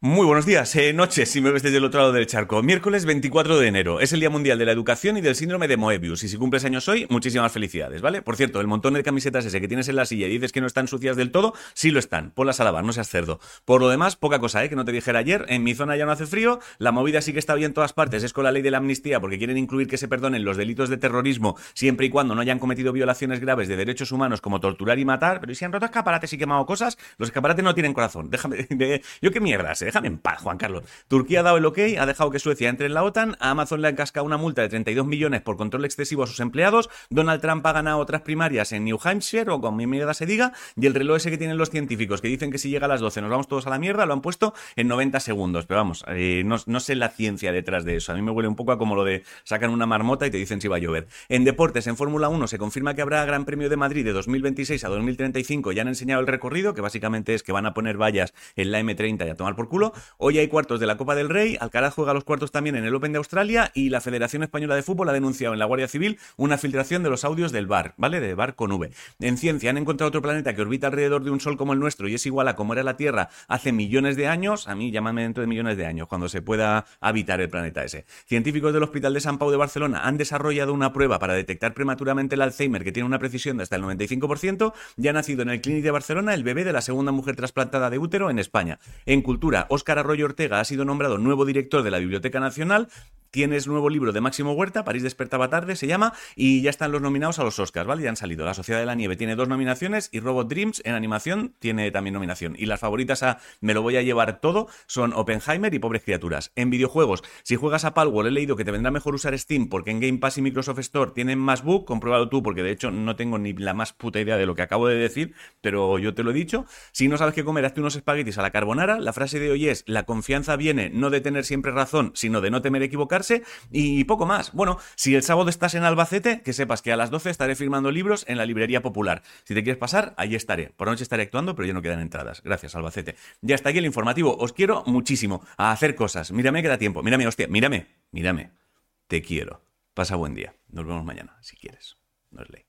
Muy buenos días, eh, noches, si me ves desde el otro lado del charco. Miércoles 24 de enero. Es el Día Mundial de la Educación y del Síndrome de Moebius. Y si cumples años hoy, muchísimas felicidades, ¿vale? Por cierto, el montón de camisetas ese que tienes en la silla y dices que no están sucias del todo, sí lo están. Ponlas a lavar, no seas cerdo. Por lo demás, poca cosa, ¿eh? Que no te dijera ayer. En mi zona ya no hace frío. La movida sí que está bien en todas partes. Es con la ley de la amnistía porque quieren incluir que se perdonen los delitos de terrorismo siempre y cuando no hayan cometido violaciones graves de derechos humanos como torturar y matar. Pero si han roto escaparates y quemado cosas, los escaparates no tienen corazón. Déjame. Yo qué mierdas, ¿eh? Déjame en paz, Juan Carlos. Turquía ha dado el ok, ha dejado que Suecia entre en la OTAN, Amazon le han cascado una multa de 32 millones por control excesivo a sus empleados, Donald Trump ha ganado otras primarias en New Hampshire, o con mi mierda se diga, y el reloj ese que tienen los científicos, que dicen que si llega a las 12 nos vamos todos a la mierda, lo han puesto en 90 segundos. Pero vamos, eh, no, sé la ciencia detrás de eso. A mí me huele un poco a como lo de sacan una marmota y te dicen si va a llover. En deportes, en Fórmula 1, se confirma que habrá Gran Premio de Madrid de 2026 a 2035. Ya han enseñado el recorrido, que básicamente es que van a poner vallas en la M30 y a tomar por culo. Hoy hay cuartos de la Copa del Rey Alcaraz juega los cuartos también en el Open de Australia y la Federación Española de Fútbol ha denunciado en la Guardia Civil una filtración de los audios del bar, ¿vale? De bar con V. En ciencia han encontrado otro planeta que orbita alrededor de un sol como el nuestro y es igual a como era la Tierra hace millones de años. A mí llámame dentro de millones de años, cuando se pueda habitar el planeta ese. Científicos del Hospital de San Pau de Barcelona han desarrollado una prueba para detectar prematuramente el Alzheimer que tiene una precisión de hasta el 95% y ha nacido en el Clínic de Barcelona el bebé de la segunda mujer trasplantada de útero en España. En cultura, Óscar Arroyo Ortega ha sido nombrado nuevo director de la Biblioteca Nacional. Tienes nuevo libro de Máximo Huerta, París despertaba tarde, se llama, y ya están los nominados a los Oscars, ¿vale? Ya han salido. La Sociedad de la Nieve tiene dos nominaciones y Robot Dreams en animación tiene también nominación. Y las favoritas a Me lo voy a llevar todo son Oppenheimer y Pobres Criaturas. En videojuegos, si juegas a Palworld, he leído que te vendrá mejor usar Steam porque en Game Pass y Microsoft Store tienen más bug, comprobado tú, porque de hecho no tengo ni la más puta idea de lo que acabo de decir, pero yo te lo he dicho. Si no sabes qué comer, hazte unos espaguetis a la carbonara. La frase de hoy es: La confianza viene no de tener siempre razón, sino de no temer Y poco más. Bueno, si el sábado estás en Albacete, que sepas que a las 12 estaré firmando libros en la librería popular. Si te quieres pasar, ahí estaré. Por la noche estaré actuando, pero ya no quedan entradas. Gracias, Albacete. Ya está aquí el informativo. Os quiero muchísimo a hacer cosas. Mírame que da tiempo. Mírame, hostia. Mírame. Mírame. Te quiero. Pasa buen día. Nos vemos mañana, si quieres. No es ley.